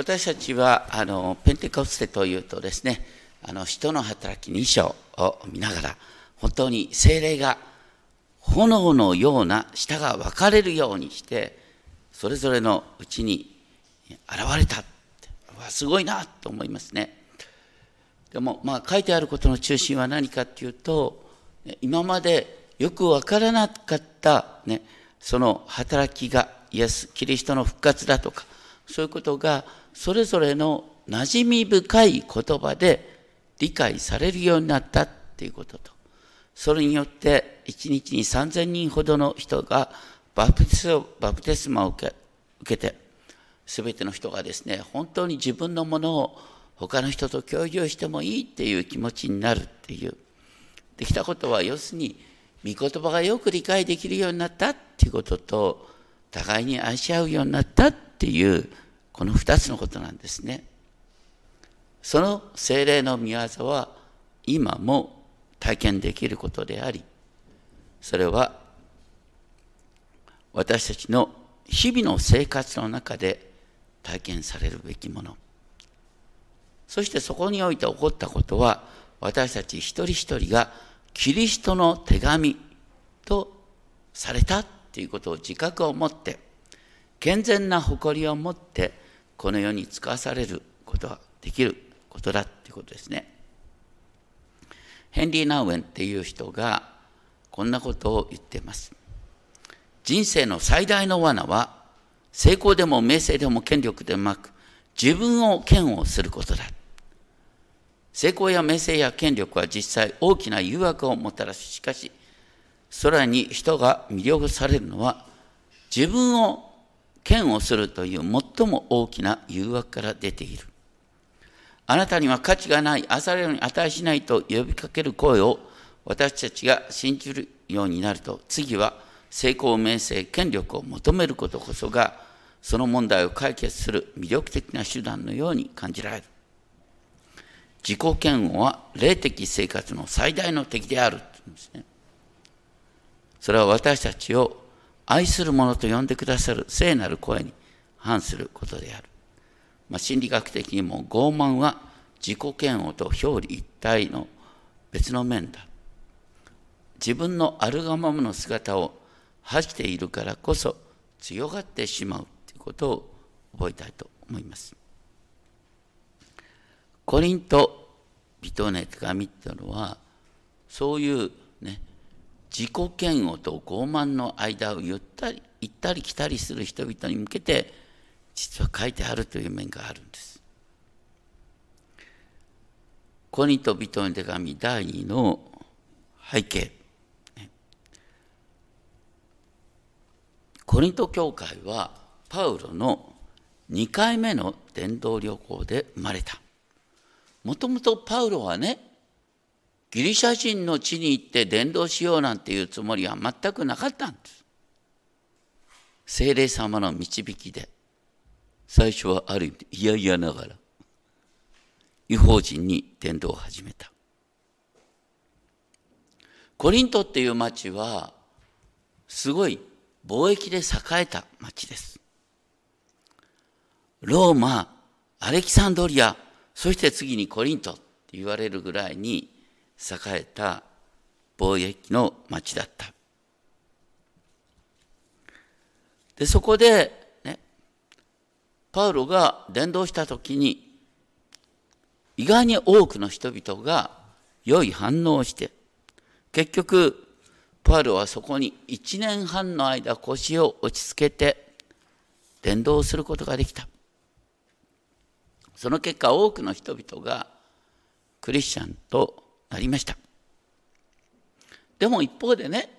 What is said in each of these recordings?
私たちはあのペンテコステというとですねあの人の働き2章を見ながら本当に精霊が炎のような舌が分かれるようにしてそれぞれのうちに現れたすごいなと思いますね。でもまあ書いてあることの中心は何かっていうと今までよく分からなかった、ね、その働きがイエスキリストの復活だとかそういうことがそれぞれの馴染み深い言葉で理解されるようになったっていうことと。それによって1日に3000人ほどの人がバプテスマを受け受けて全ての人がですね本当に自分のものを他の人と共有してもいいっていう気持ちになるっていう。できたことは要するに御言葉がよく理解できるようになったっていうことと互いに愛し合うようになったっていうこの2つのことなんですね。その精霊の御業は今も体験できることでありそれは私たちの日々の生活の中で体験されるべきものそしてそこにおいて起こったことは私たち一人一人がキリストの手紙とされたということを自覚を持って健全な誇りを持ってこの世に使わされることができることだっていうことですね。ヘンリー・ナウエンっていう人がこんなことを言っています。人生の最大の罠は成功でも名声でも権力でもなく自分を嫌悪することだ。成功や名声や権力は実際大きな誘惑をもたらす。しかし、空に人が魅了されるのは自分を嫌悪するという最も大きな誘惑から出ている。あなたには価値がない、あされるに値しないと呼びかける声を私たちが信じるようになると、次は成功、名声、権力を求めることこそが、その問題を解決する魅力的な手段のように感じられる。自己嫌悪は霊的生活の最大の敵であるんですね。それは私たちを愛する者と呼んでくださる聖なる声に反することである。まあ、心理学的にも傲慢は自己嫌悪と表裏一体の別の面だ。自分のあるがままの姿を恥しているからこそ強がってしまうということを覚えたいと思います。コリント人ね手紙っていうのはそういうね自己嫌悪と傲慢の間を言ったり行ったり来たりする人々に向けて実は書いてあるという面があるんです。コリント人の手紙第2の背景コリント教会はパウロの2回目の伝道旅行で生まれた。もともとパウロはねギリシャ人の地に行って伝道しようなんていうつもりは全くなかったんです。精霊様の導きで最初はある意味で嫌々ながら違法人に伝道を始めた。コリントっていう町はすごい貿易で栄えた町です。ローマ、アレキサンドリア、そして次にコリントって言われるぐらいに栄えた貿易の町だった。で、そこで、ね、パウロが伝道した時に、意外に多くの人々が良い反応をして、結局、パウロはそこに1年半の間腰を落ち着けて伝道することができた。その結果多くの人々がクリスチャンとなりました。でも一方でね、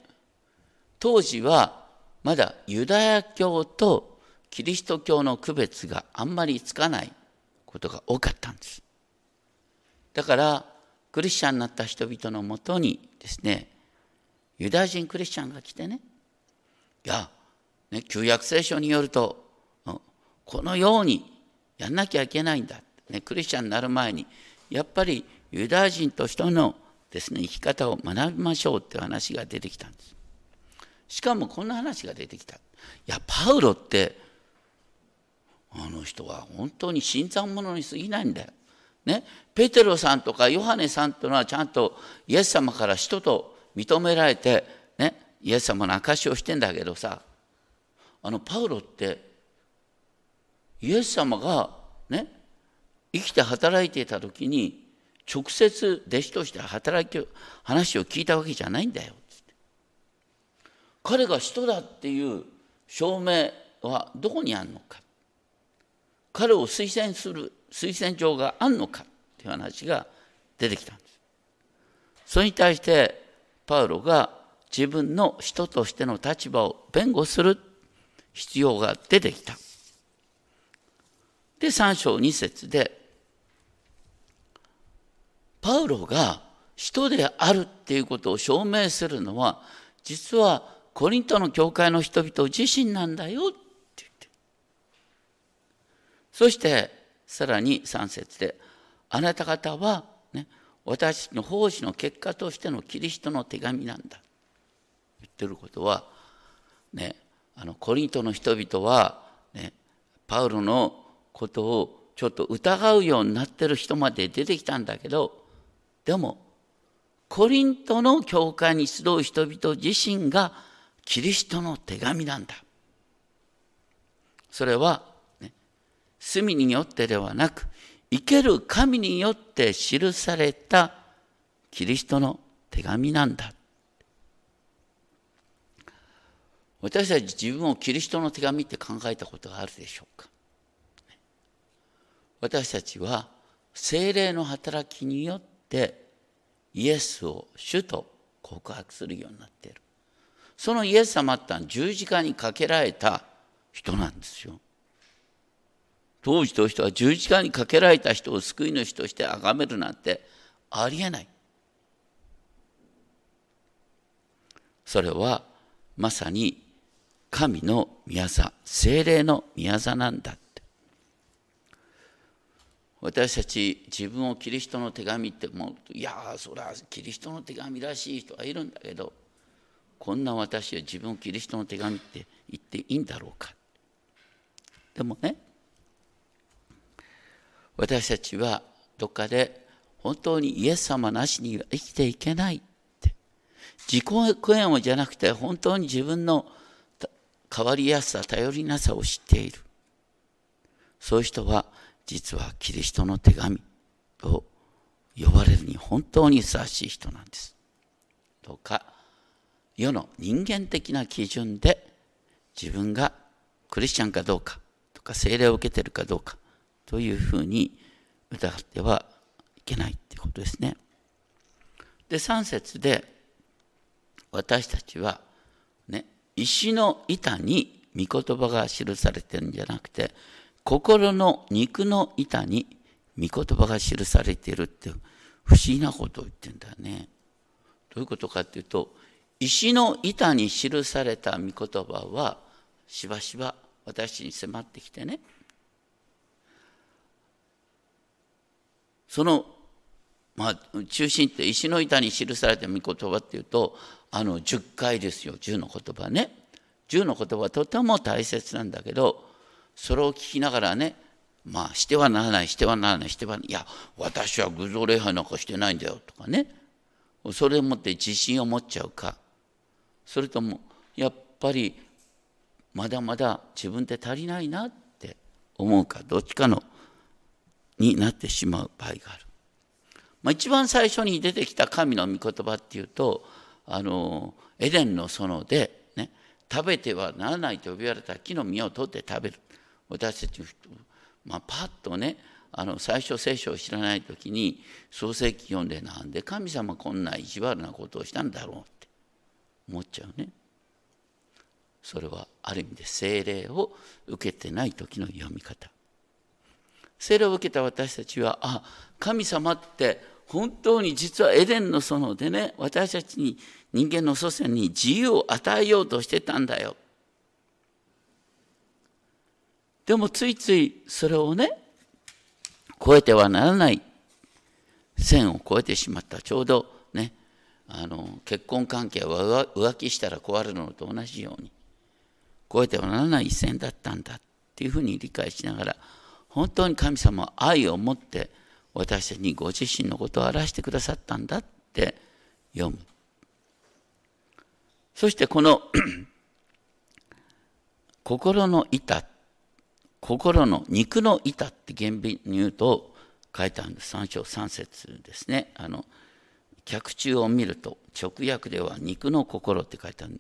当時はまだユダヤ教とキリスト教の区別があんまりつかないことが多かったんです。だからクリスチャンになった人々のもとにですね、ユダヤ人クリスチャンが来てね、いや、ね、旧約聖書によると、このようにやんなきゃいけないんだ、ね、クリスチャンになる前にやっぱりユダヤ人としてのですね生き方を学びましょうって話が出てきたんです。しかもこんな話が出てきた。いやパウロってあの人は本当に新参者に過ぎないんだよ。ね、ペテロさんとかヨハネさんというのはちゃんとイエス様から人と認められて、ね、イエス様の証しをしてんだけどさ。あのパウロってイエス様がね。生きて働いていた時に直接弟子として働き話を聞いたわけじゃないんだよ彼が人だっていう証明はどこにあるのか彼を推薦する推薦状があるのかっていう話が出てきたんです。それに対してパウロが自分の人としての立場を弁護する必要が出てきた。で3章2節でパウロが人であるっていうことを証明するのは実はコリントの教会の人々自身なんだよって言ってそしてさらに3節であなた方は、ね、私の奉仕の結果としてのキリストの手紙なんだ。言ってることはねあのコリントの人々は、ね、パウロのことをちょっと疑うようになってる人まで出てきたんだけどでもコリントの教会に集う人々自身がキリストの手紙なんだ。それは、ね、隅によってではなく生ける神によって記されたキリストの手紙なんだ。私たち自分をキリストの手紙って考えたことがあるでしょうか？私たちは精霊の働きによってイエスを主と告白するようになっている。そのイエス様ってのは十字架にかけられた人なんですよ。当時としては十字架にかけられた人を救い主として崇めるなんてありえない。それはまさに神の宮座精霊の宮座なんだ。私たち自分をキリストの手紙って思うといやそれはキリストの手紙らしい人はいるんだけどこんな私は自分をキリストの手紙って言っていいんだろうか。でもね私たちはどっかで本当にイエス様なしには生きていけないって。自己嫌悪じゃなくて本当に自分の変わりやすさ頼りなさを知っている。そういう人は実はキリストの手紙と呼ばれるに本当にふさわしい人なんです。どうか世の人間的な基準で自分がクリスチャンかどうかとか聖霊を受けてるかどうかというふうに疑ってはいけないってことですね。で3節で私たちはね石の板に御言葉が記されてるんじゃなくて心の肉の板に御言葉が記されているって不思議なことを言ってんだよね。どういうことかっていうと石の板に記された御言葉はしばしば私に迫ってきてねその、まあ、中心って石の板に記された御言葉っていうとあの10回ですよ10の言葉ね10の言葉はとても大切なんだけどそれを聞きながらねまあしてはならないしてはならないしてはないや私は偶像礼拝なんかしてないんだよとかね。それをもって自信を持っちゃうか。それともやっぱりまだまだ自分で足りないなって思うかどっちかのになってしまう場合がある。まあ、一番最初に出てきた神の御言葉っていうとあのエデンの園で、ね、食べてはならないと呼びられた木の実を取って食べる。私たち、まあ、パッとねあの最初聖書を知らない時に創世記読んでなんで神様こんな意地悪なことをしたんだろうって思っちゃうね。それはある意味で精霊を受けてない時の読み方。精霊を受けた私たちはあ神様って本当に実はエデンの園でね私たちに人間の祖先に自由を与えようとしてたんだよでもついついそれをね超えてはならない。線を越えてしまった。ちょうどねあの結婚関係は浮気したら壊れるのと同じように超えてはならない線だったんだっていうふうに理解しながら本当に神様は愛を持って私たちにご自身のことを表してくださったんだって読む。そしてこの 心の板心の肉の板って原文に言うと書いてあるんです。3章3節ですね。あの脚中を見ると直訳では肉の心って書いてある。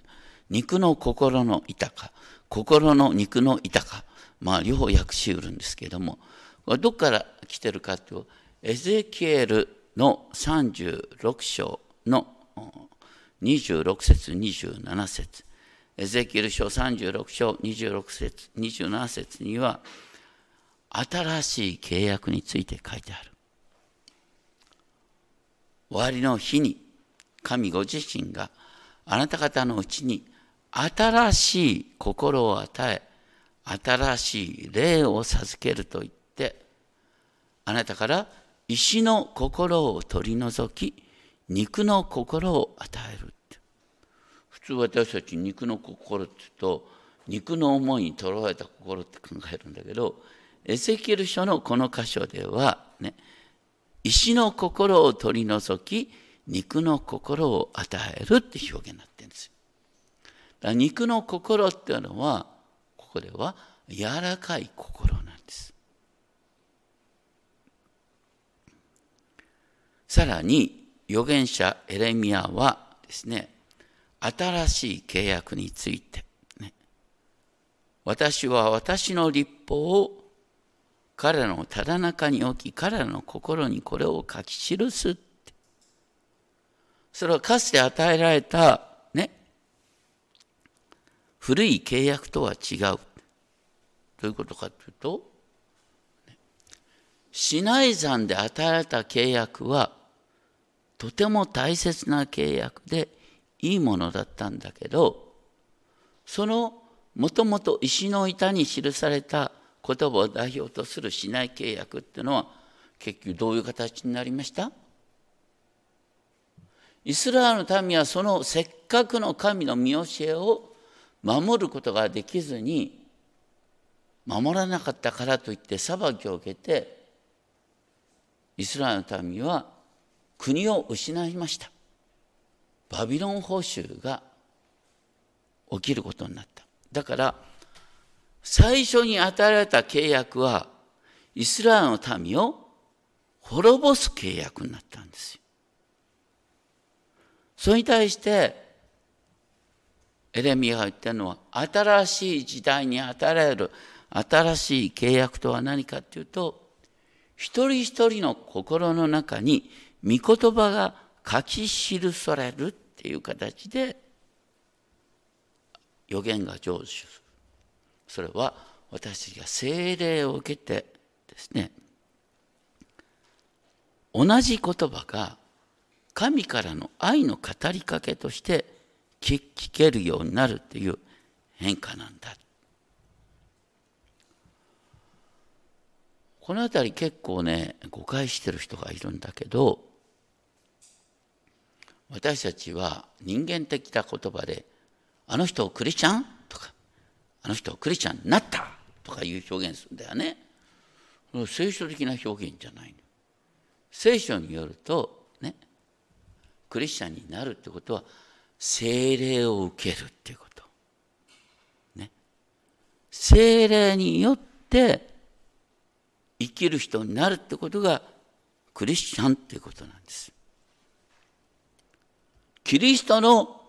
肉の心の板か。心の肉の板か。まあ両方訳しうるんですけれども。これどこから来てるかというとエゼキエルの36章の26節27節。エゼキエル書36章26節27節には新しい契約について書いてある。終わりの日に神ご自身があなた方のうちに新しい心を与え新しい霊を授けると言ってあなたから石の心を取り除き肉の心を与える。普通私たち肉の心って言うと肉の思いにとらわれた心って考えるんだけどエゼキエル書のこの箇所ではね石の心を取り除き肉の心を与えるって表現になってるんです。だ肉の心っていうのはここでは柔らかい心なんです。さらに預言者エレミアはですね新しい契約について、ね、私は私の立法を彼らのただ中に置き彼らの心にこれを書き記すそれはかつて与えられたね。古い契約とは違う。どういうことかというとシナイ山で与えられた契約はとても大切な契約でいいものだったんだけどそのもともと石の板に記された言葉を代表とするしない契約っていうのは結局どういう形になりました？イスラエルの民はそのせっかくの神の見教えを守ることができずに守らなかったからといって裁きを受けてイスラエルの民は国を失いました。バビロン報酬が起きることになった。だから最初に与えられた契約はイスラエルの民を滅ぼす契約になったんですよ。それに対してエレミアが言ってるのは新しい時代に与えられる新しい契約とは何かっていうと一人一人の心の中に御言葉が書き記されるっていう形で予言が成就する。それは私たちが精霊を受けてですね同じ言葉が神からの愛の語りかけとして聞けるようになるっていう変化なんだ。この辺り結構ね誤解してる人がいるんだけど私たちは人間的な言葉で「あの人をクリスチャン?」とか「あの人をクリスチャンになった!」とかいう表現するんだよね。聖書的な表現じゃないの聖書によるとねクリスチャンになるってことは精霊を受けるっていうこと。ね。精霊によって生きる人になるってことがクリスチャンっていうことなんです。キリストの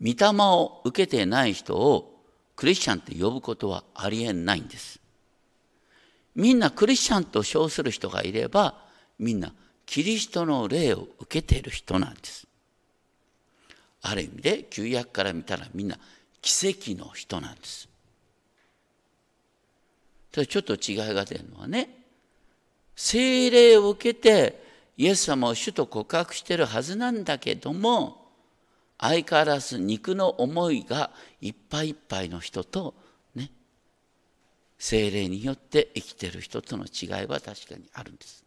御霊を受けてない人をクリスチャンって呼ぶことはありえないんです。みんなクリスチャンと称する人がいれば、みんなキリストの霊を受けている人なんです。ある意味で旧約から見たらみんな奇跡の人なんです。ただちょっと違いが出るのはね、精霊を受けてイエス様を主と告白してるはずなんだけども、相変わらず肉の思いがいっぱいいっぱいの人とね精霊によって生きてる人との違いは確かにあるんです。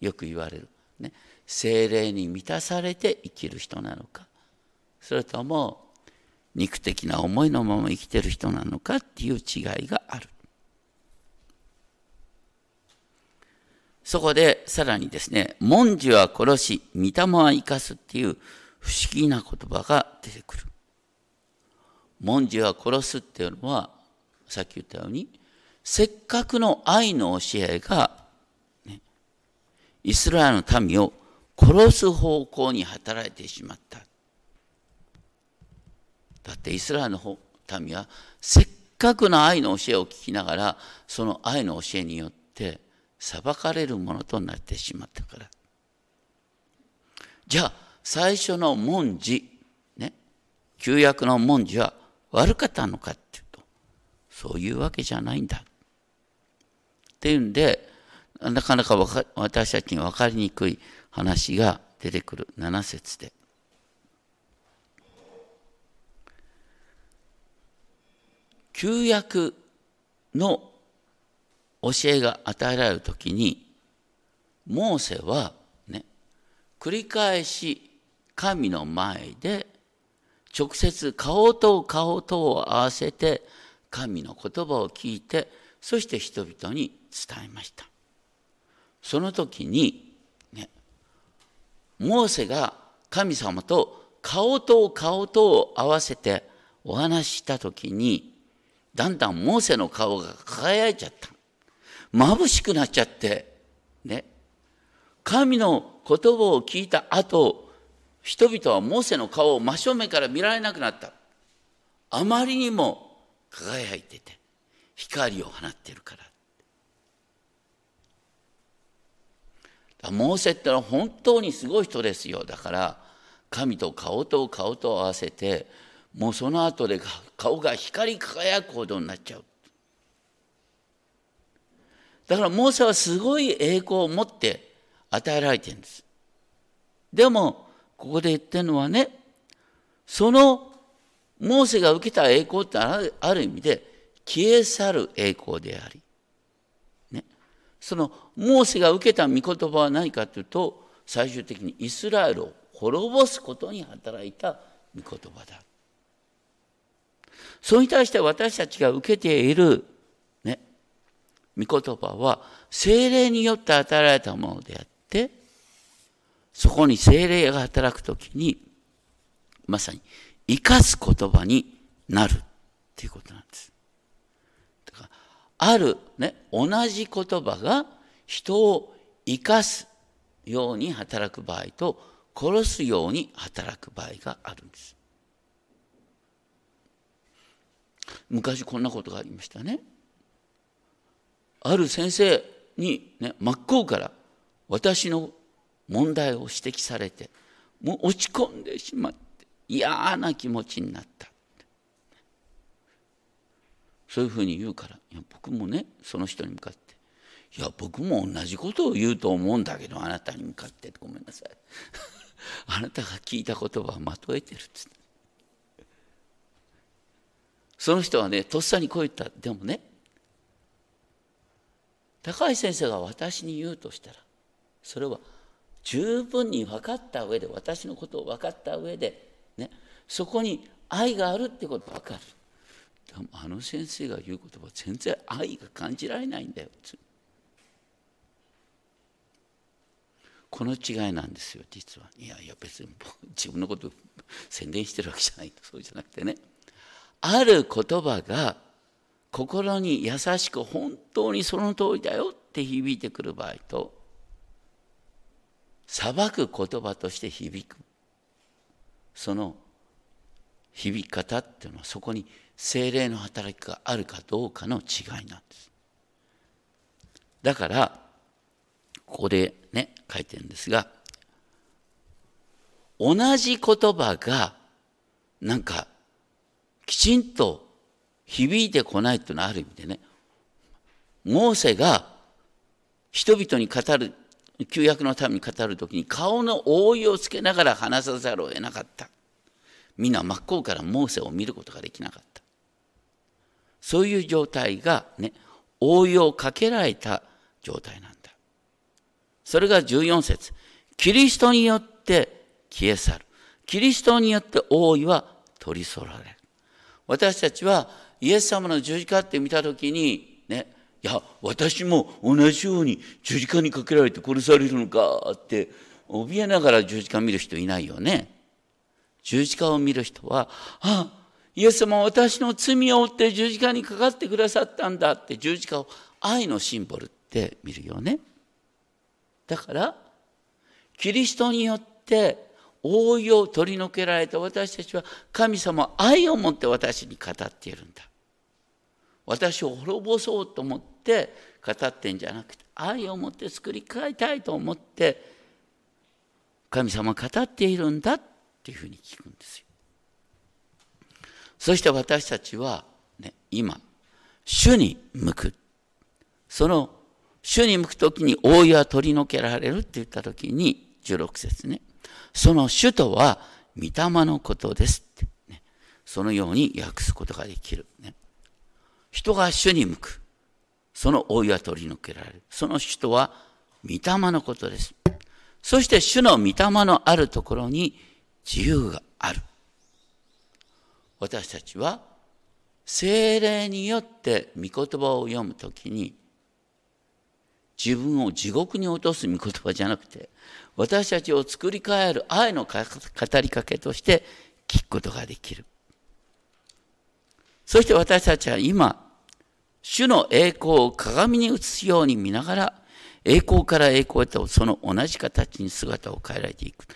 よく言われる、ね、精霊に満たされて生きる人なのか。それとも肉的な思いのまま生きてる人なのかっていう違いがある。そこでさらにですね「文字は殺し御霊は生かす」っていう不思議な言葉が出てくる。文字は殺すっていうのは、さっき言ったように、せっかくの愛の教えが、ね、イスラエルの民を殺す方向に働いてしまった。だってイスラエルの民はせっかくの愛の教えを聞きながらその愛の教えによって裁かれるものとなってしまったから。じゃあ最初の文字ね旧約の文字は悪かったのかっていうとそういうわけじゃないんだ。っていうんでなかなかか私たちに分かりにくい話が出てくる7節で。旧約の教えが与えられる時にモーセはね繰り返し神の前で直接顔と顔とを合わせて神の言葉を聞いてそして人々に伝えました。その時にねモーセが神様と顔と顔とを合わせてお話した時にだんだんモーセの顔が輝いちゃった。眩しくなっちゃってね神の言葉を聞いた後人々はモーセの顔を真正面から見られなくなった。あまりにも輝いてて光を放ってるから。モーセってのは本当にすごい人ですよ。だから神と顔と顔と合わせてもうその後で顔が光り輝くほどになっちゃう。だからモーセはすごい栄光を持って与えられてるんです。でもここで言ってるのはねそのモーセが受けた栄光ってある意味で消え去る栄光であり、ね、そのモーセが受けた御言葉は何かというと最終的にイスラエルを滅ぼすことに働いた御言葉だ。それに対して私たちが受けている、ね、御言葉は精霊によって与えられたものであって、そこに精霊が働くときに、まさに生かす言葉になるっていうことなんです。だからある、ね、同じ言葉が人を生かすように働く場合と殺すように働く場合があるんです。昔こんなことがありましたね。ある先生に、ね、真っ向から私の問題を指摘されてもう落ち込んでしまって嫌な気持ちになった。そういうふうに言うからいや僕もねその人に向かって「いや僕も同じことを言うと思うんだけどあなたに向かって」ごめんなさい。あなたが聞いた言葉はまとえてるっつって。その人はねとっさにこう言った。でもね高橋先生が私に言うとしたらそれは十分に分かった上で私のことを分かった上で、ね、そこに愛があるってことが分かる。あの先生が言う言葉全然愛が感じられないんだよ。この違いなんですよ実は。いやいや別に自分のこと宣伝してるわけじゃない。そうじゃなくてね。ある言葉が心に優しく本当にその通りだよって響いてくる場合と裁く言葉として響く。その響き方っていうのはそこに精霊の働きがあるかどうかの違いなんです。だからここでね書いてるんですが同じ言葉がなんかきちんと響いてこないというのはある意味でねモーセが人々に語る旧約のために語る時に顔の覆いをつけながら話さざるを得なかった。みんな真っ向からモーセを見ることができなかった。そういう状態がね覆いをかけられた状態なんだ。それが14節。キリストによって消え去る。キリストによって覆いは取り去られる。私たちはイエス様の十字架って見た時にいや私も同じように十字架にかけられて殺されるのかって怯えながら十字架見る人いないよね。十字架を見る人は、あイエス様は私の罪を負って十字架にかかってくださったんだって十字架を愛のシンボルって見るよね。だからキリストによって覆いを取り除けられた私たちは神様愛を持って私に語っているんだ。私を滅ぼそうと思って語ってんじゃなくて愛を持って作り変えたいと思って神様語っているんだっていうふうに聞くんですよ。そして私たちは、ね、今主に向く。その主に向く時に覆いは取り除けられるって言った時に16節ね。その主とは御霊のことですって、ね、そのように訳すことができる、ね、人が主に向く。その覆いは取り除けられる。その主とは御霊のことです。そして主の御霊のあるところに自由がある。私たちは精霊によって御言葉を読むときに自分を地獄に落とす御言葉じゃなくて私たちを作り変える愛の語りかけとして聞くことができる。そして私たちは今主の栄光を鏡に映すように見ながら栄光から栄光へとその同じ形に姿を変えられていく。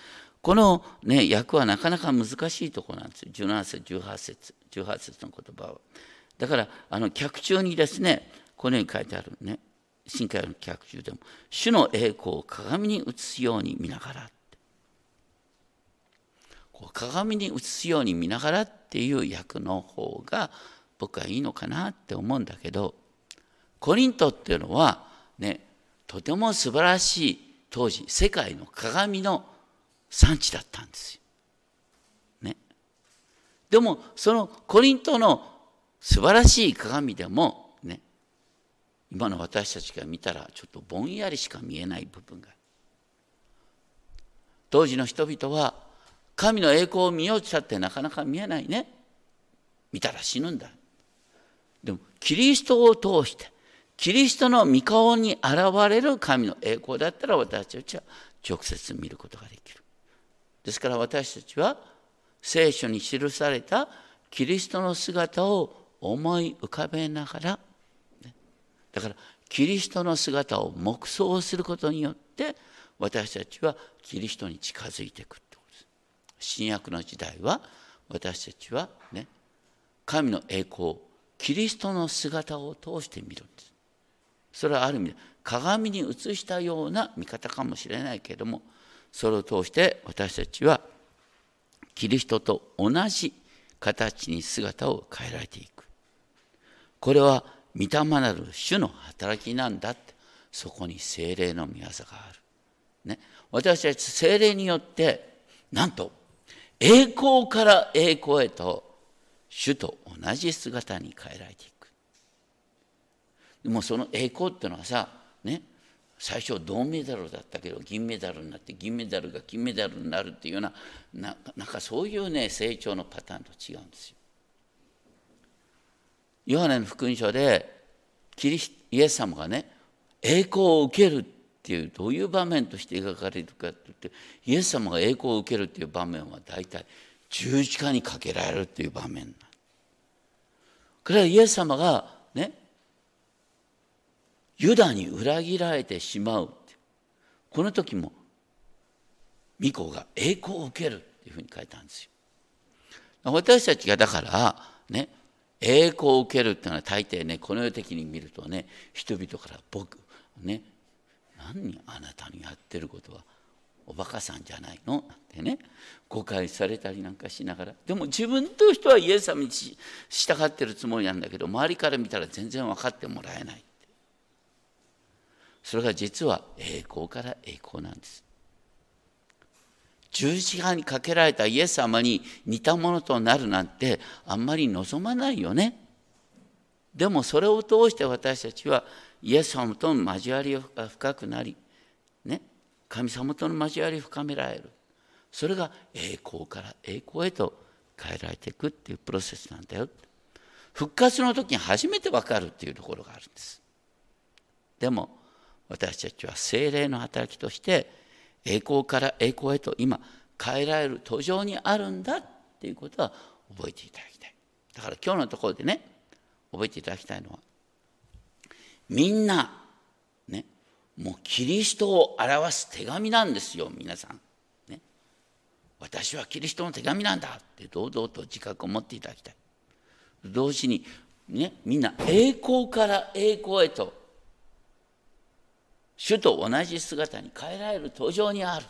このね訳はなかなか難しいところなんですよ。17節18節18節の言葉は。だからあの脚中にですねこのように書いてあるね。新海の脚中でも主の栄光を鏡に映すように見ながら。こう鏡に映すように見ながらっていう訳の方が僕はいいのかなって思うんだけどコリントっていうのはねとても素晴らしい当時世界の鏡の産地だったんですよ。ね、でもそのコリントの素晴らしい鏡でもね今の私たちが見たらちょっとぼんやりしか見えない部分が当時の人々は神の栄光を見ようとしたってなかなか見えないね。見たら死ぬんだ。でもキリストを通してキリストの御顔に現れる神の栄光だったら私たちは直接見ることができる。ですから私たちは聖書に記されたキリストの姿を思い浮かべながら、だからキリストの姿を黙想することによって私たちはキリストに近づいていくってことです。新約の時代は私たちはね神の栄光をキリストの姿を通して見るんです。それはある意味で鏡に映したような見方かもしれないけれどもそれを通して私たちはキリストと同じ形に姿を変えられていく。これは御霊なる主の働きなんだってそこに精霊の御業がある、ね、私たち精霊によってなんと栄光から栄光へと主と同じ姿に変えられていくでもその栄光っていうのはさね最初銅メダルだったけど銀メダルになって銀メダルが金メダルになるっていうようなななんかそういうね成長のパターンと違うんですよ。ヨハネの福音書でキリスイエス様がね栄光を受けるっていうどういう場面として描かれるかって言ってイエス様が栄光を受けるっていう場面は大体十字架にかけられるっていう場面これはイエス様がねユダに裏切られてしまうこの時も御子が栄光を受けるっていうふうに書いたんですよ。私たちがだからね栄光を受けるっていうのは大抵ねこの世的に見るとね人々から僕ね何あなたにやってることはおバカさんじゃないの？なんてね。誤解されたりなんかしながら。でも自分としてはイエス様に従ってるつもりなんだけど周りから見たら全然分かってもらえないそれが実は栄光から栄光なんです。十字架にかけられたイエス様に似たものとなるなんてあんまり望まないよね。でもそれを通して私たちはイエス様との交わりが深くなりね。神様との交わり深められる。それが栄光から栄光へと変えられていくっていうプロセスなんだよ。復活の時に初めて分かるっていうところがあるんです。でも私たちは精霊の働きとして栄光から栄光へと今変えられる途上にあるんだっていうことは覚えていただきたい。だから今日のところでね覚えていただきたいのはみんなもうキリストを表す手紙なんですよ皆さん。ね、私はキリストの手紙なんだって堂々と自覚を持っていただきたい。同時にねみんな栄光から栄光へと主と同じ姿に変えられる途上にある。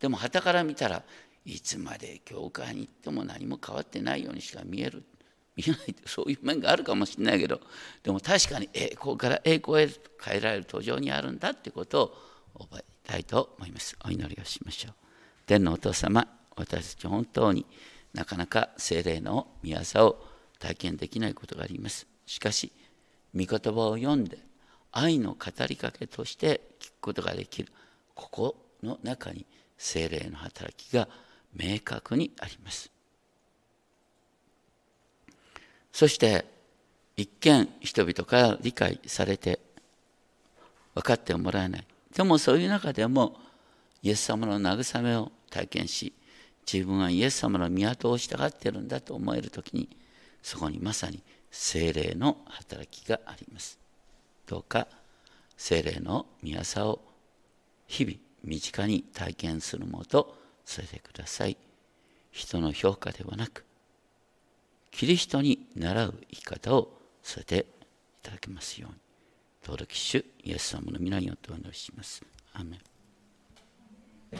でも傍から見たらいつまで教会に行っても何も変わってないようにしか見える見えないってそういう面があるかもしれないけどでも確かに栄光から栄光へ変えられる途上にあるんだってことを覚えたいと思います。お祈りをしましょう。天のお父様私たち本当になかなか精霊の御業を体験できないことがあります。しかし御言葉を読んで愛の語りかけとして聞くことができる。ここの中に精霊の働きが明確にあります。そして一見人々から理解されて分かってもらえない。でもそういう中でもイエス様の慰めを体験し自分はイエス様の都を従っているんだと思える時にそこにまさに精霊の働きがあります。どうか精霊の御業を日々身近に体験するものとさせてください。人の評価ではなくキリストに習う生き方をさせていただきますように登録主イエス様の皆によってお祈りします。アメン